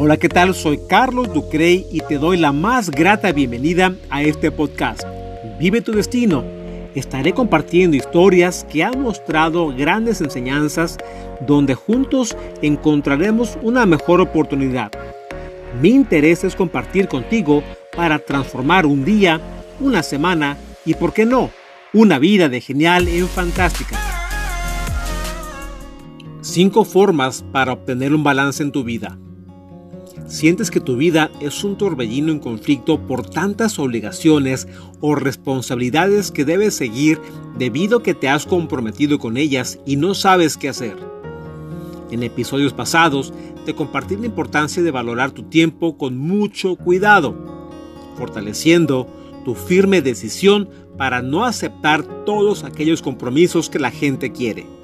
Hola, ¿qué tal? Soy Carlos Ducrey y te doy la más grata bienvenida a este podcast. Vive tu destino. Estaré compartiendo historias que han mostrado grandes enseñanzas donde juntos encontraremos una mejor oportunidad. Mi interés es compartir contigo para transformar un día, una semana y, por qué no, una vida de genial en fantástica. Cinco formas para obtener un balance en tu vida. Sientes que tu vida es un torbellino en conflicto por tantas obligaciones o responsabilidades que debes seguir debido a que te has comprometido con ellas y no sabes qué hacer. En episodios pasados te compartí la importancia de valorar tu tiempo con mucho cuidado, fortaleciendo tu firme decisión para no aceptar todos aquellos compromisos que la gente quiere.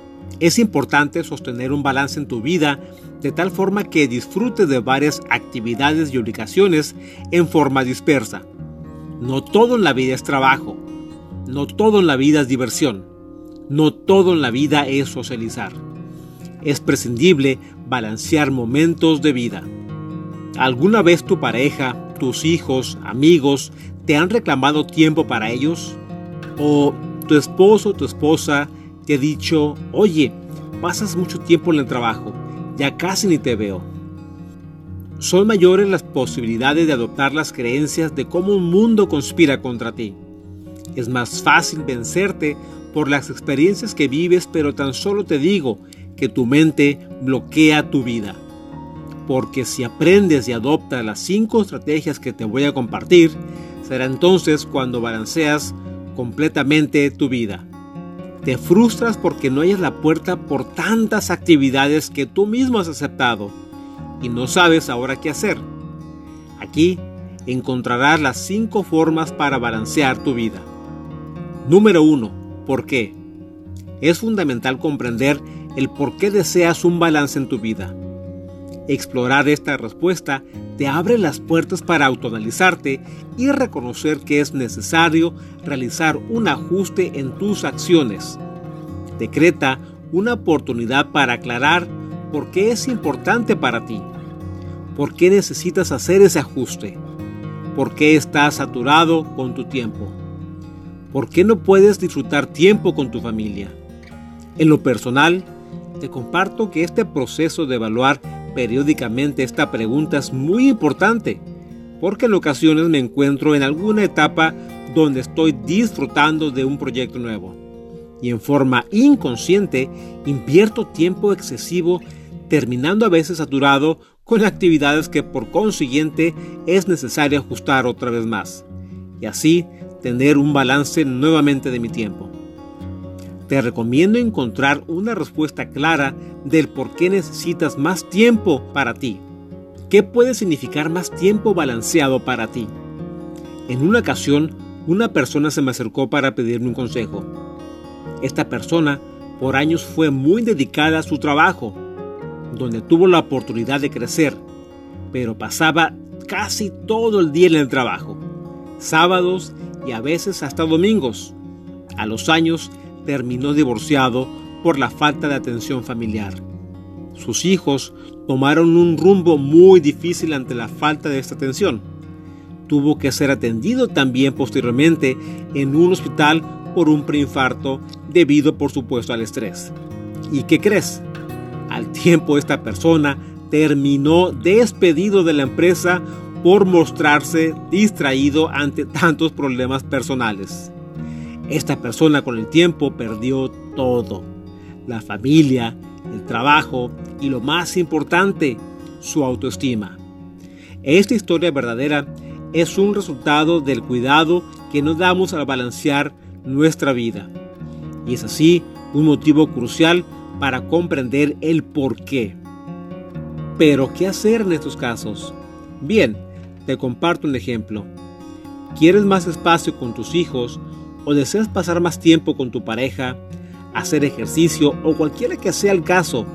Es importante sostener un balance en tu vida de tal forma que disfrutes de varias actividades y obligaciones en forma dispersa. No todo en la vida es trabajo, no todo en la vida es diversión, no todo en la vida es socializar. Es prescindible balancear momentos de vida. ¿Alguna vez tu pareja, tus hijos, amigos te han reclamado tiempo para ellos? ¿O tu esposo o tu esposa te ha dicho, oye, pasas mucho tiempo en el trabajo, ya casi ni te veo. Son mayores las posibilidades de adoptar las creencias de cómo un mundo conspira contra ti. Es más fácil vencerte por las experiencias que vives, pero tan solo te digo que tu mente bloquea tu vida. Porque si aprendes y adoptas las cinco estrategias que te voy a compartir, será entonces cuando balanceas completamente tu vida. Te frustras porque no hayas la puerta por tantas actividades que tú mismo has aceptado y no sabes ahora qué hacer. Aquí encontrarás las cinco formas para balancear tu vida. Número 1. ¿Por qué? Es fundamental comprender el por qué deseas un balance en tu vida. Explorar esta respuesta te abre las puertas para autoanalizarte y reconocer que es necesario realizar un ajuste en tus acciones. Decreta una oportunidad para aclarar por qué es importante para ti, por qué necesitas hacer ese ajuste, por qué estás saturado con tu tiempo, por qué no puedes disfrutar tiempo con tu familia. En lo personal, te comparto que este proceso de evaluar periódicamente esta pregunta es muy importante, porque en ocasiones me encuentro en alguna etapa donde estoy disfrutando de un proyecto nuevo y en forma inconsciente invierto tiempo excesivo terminando a veces saturado con actividades que por consiguiente es necesario ajustar otra vez más y así tener un balance nuevamente de mi tiempo. Te recomiendo encontrar una respuesta clara del por qué necesitas más tiempo para ti. ¿Qué puede significar más tiempo balanceado para ti? En una ocasión, una persona se me acercó para pedirme un consejo. Esta persona por años fue muy dedicada a su trabajo, donde tuvo la oportunidad de crecer, pero pasaba casi todo el día en el trabajo, sábados y a veces hasta domingos. A los años terminó divorciado por la falta de atención familiar. Sus hijos tomaron un rumbo muy difícil ante la falta de esta atención. Tuvo que ser atendido también posteriormente en un hospital por un preinfarto debido por supuesto al estrés. ¿Y qué crees? Al tiempo esta persona terminó despedido de la empresa por mostrarse distraído ante tantos problemas personales. Esta persona con el tiempo perdió todo. La familia, el trabajo y lo más importante, su autoestima. Esta historia verdadera es un resultado del cuidado que nos damos al balancear nuestra vida. Y es así un motivo crucial para comprender el por qué. Pero, ¿qué hacer en estos casos? Bien, te comparto un ejemplo. ¿Quieres más espacio con tus hijos o deseas pasar más tiempo con tu pareja, hacer ejercicio o cualquiera que sea el caso?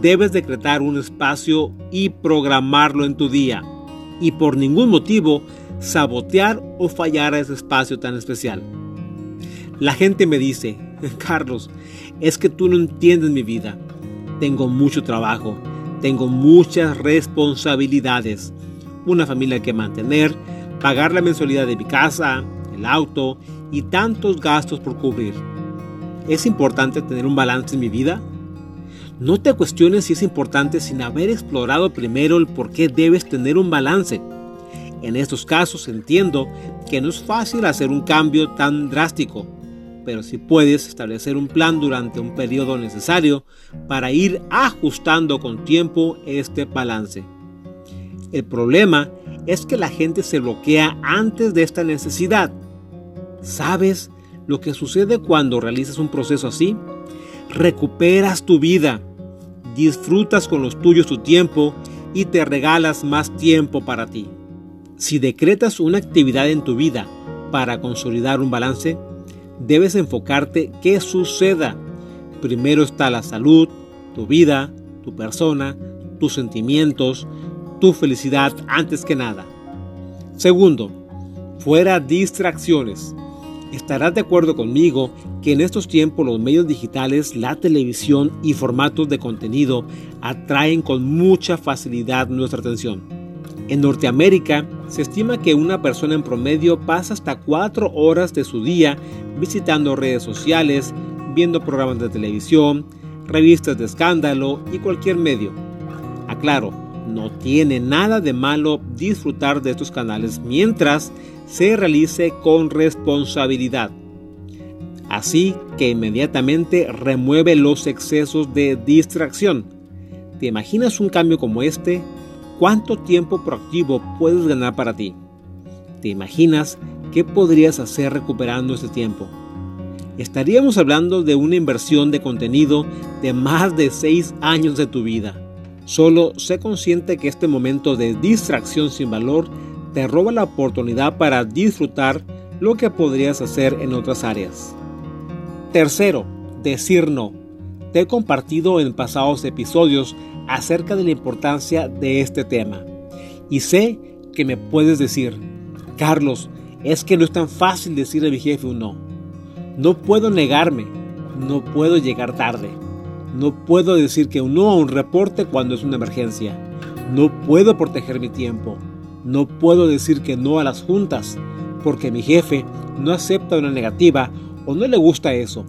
Debes decretar un espacio y programarlo en tu día. Y por ningún motivo sabotear o fallar a ese espacio tan especial. La gente me dice, Carlos, es que tú no entiendes mi vida. Tengo mucho trabajo, Tengo muchas responsabilidades. Una familia que mantener, pagar la mensualidad de mi casa, el auto y tantos gastos por cubrir. ¿Es importante tener un balance en mi vida? No te cuestiones si es importante sin haber explorado primero el por qué debes tener un balance. En estos casos entiendo que no es fácil hacer un cambio tan drástico, pero si puedes establecer un plan durante un periodo necesario para ir ajustando con tiempo este balance. El problema es que la gente se bloquea antes de esta necesidad. ¿Sabes lo que sucede cuando realizas un proceso así? Recuperas tu vida, disfrutas con los tuyos tu tiempo y te regalas más tiempo para ti. Si decretas una actividad en tu vida para consolidar un balance, debes enfocarte qué suceda. Primero está la salud, tu vida, tu persona, tus sentimientos, tu felicidad antes que nada. Segundo, fuera distracciones. Estarás de acuerdo conmigo que en estos tiempos los medios digitales, la televisión y formatos de contenido atraen con mucha facilidad nuestra atención. En Norteamérica se estima que una persona en promedio pasa hasta 4 horas de su día visitando redes sociales, viendo programas de televisión, revistas de escándalo y cualquier medio. Aclaro, no tiene nada de malo disfrutar de estos canales mientras se realice con responsabilidad. Así que inmediatamente remueve los excesos de distracción. ¿Te imaginas un cambio como este? ¿Cuánto tiempo proactivo puedes ganar para ti? ¿Te imaginas qué podrías hacer recuperando ese tiempo? Estaríamos hablando de una inversión de contenido de más de 6 años de tu vida. Solo sé consciente que este momento de distracción sin valor te roba la oportunidad para disfrutar lo que podrías hacer en otras áreas. Tercero, decir no. Te he compartido en pasados episodios acerca de la importancia de este tema. Y sé que me puedes decir, Carlos, es que no es tan fácil decirle a mi jefe un no. No puedo negarme, no puedo llegar tarde. No puedo decir que no a un reporte cuando es una emergencia. No puedo proteger mi tiempo. No puedo decir que no a las juntas porque mi jefe no acepta una negativa o no le gusta eso.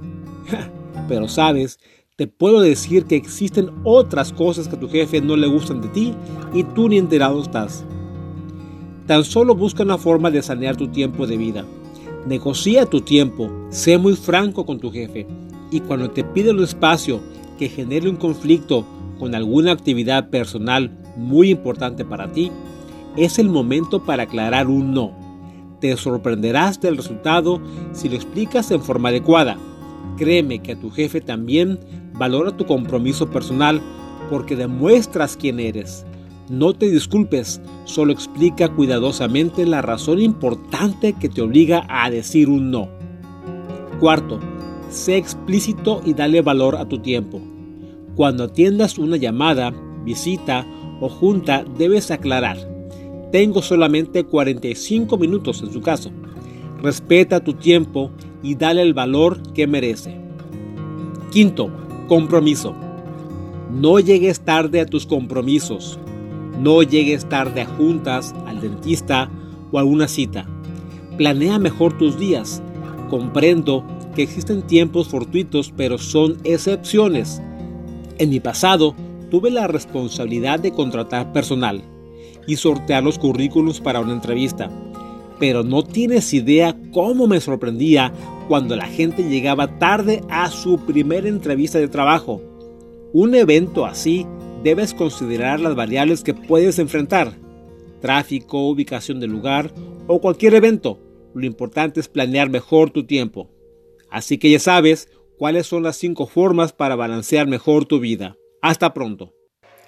Pero sabes, te puedo decir que existen otras cosas que a tu jefe no le gustan de ti y tú ni enterado estás. Tan solo busca una forma de sanear tu tiempo de vida. Negocia tu tiempo, sé muy franco con tu jefe y cuando te pide un espacio que genere un conflicto con alguna actividad personal muy importante para ti, es el momento para aclarar un no. Te sorprenderás del resultado si lo explicas en forma adecuada. Créeme que a tu jefe también valora tu compromiso personal porque demuestras quién eres. No te disculpes, solo explica cuidadosamente la razón importante que te obliga a decir un no. Cuarto, sé explícito y dale valor a tu tiempo. Cuando atiendas una llamada, visita o junta, debes aclarar. Tengo solamente 45 minutos en su caso. Respeta tu tiempo y dale el valor que merece. Quinto, compromiso. No llegues tarde a tus compromisos. No llegues tarde a juntas, al dentista o a alguna cita. Planea mejor tus días. Comprendo que existen tiempos fortuitos, pero son excepciones. En mi pasado, tuve la responsabilidad de contratar personal y sortear los currículos para una entrevista. Pero no tienes idea cómo me sorprendía cuando la gente llegaba tarde a su primera entrevista de trabajo. Un evento así debes considerar las variables que puedes enfrentar. Tráfico, ubicación del lugar o cualquier evento. Lo importante es planear mejor tu tiempo. Así que ya sabes cuáles son las 5 formas para balancear mejor tu vida. Hasta pronto.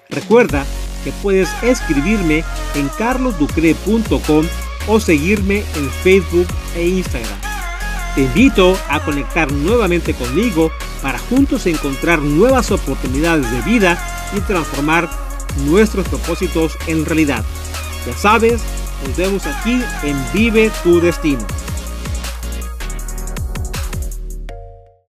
Recuerda que puedes escribirme en carlosducre.com o seguirme en Facebook e Instagram. Te invito a conectar nuevamente conmigo para juntos encontrar nuevas oportunidades de vida y transformar nuestros propósitos en realidad. Ya sabes, nos vemos aquí en Vive tu Destino.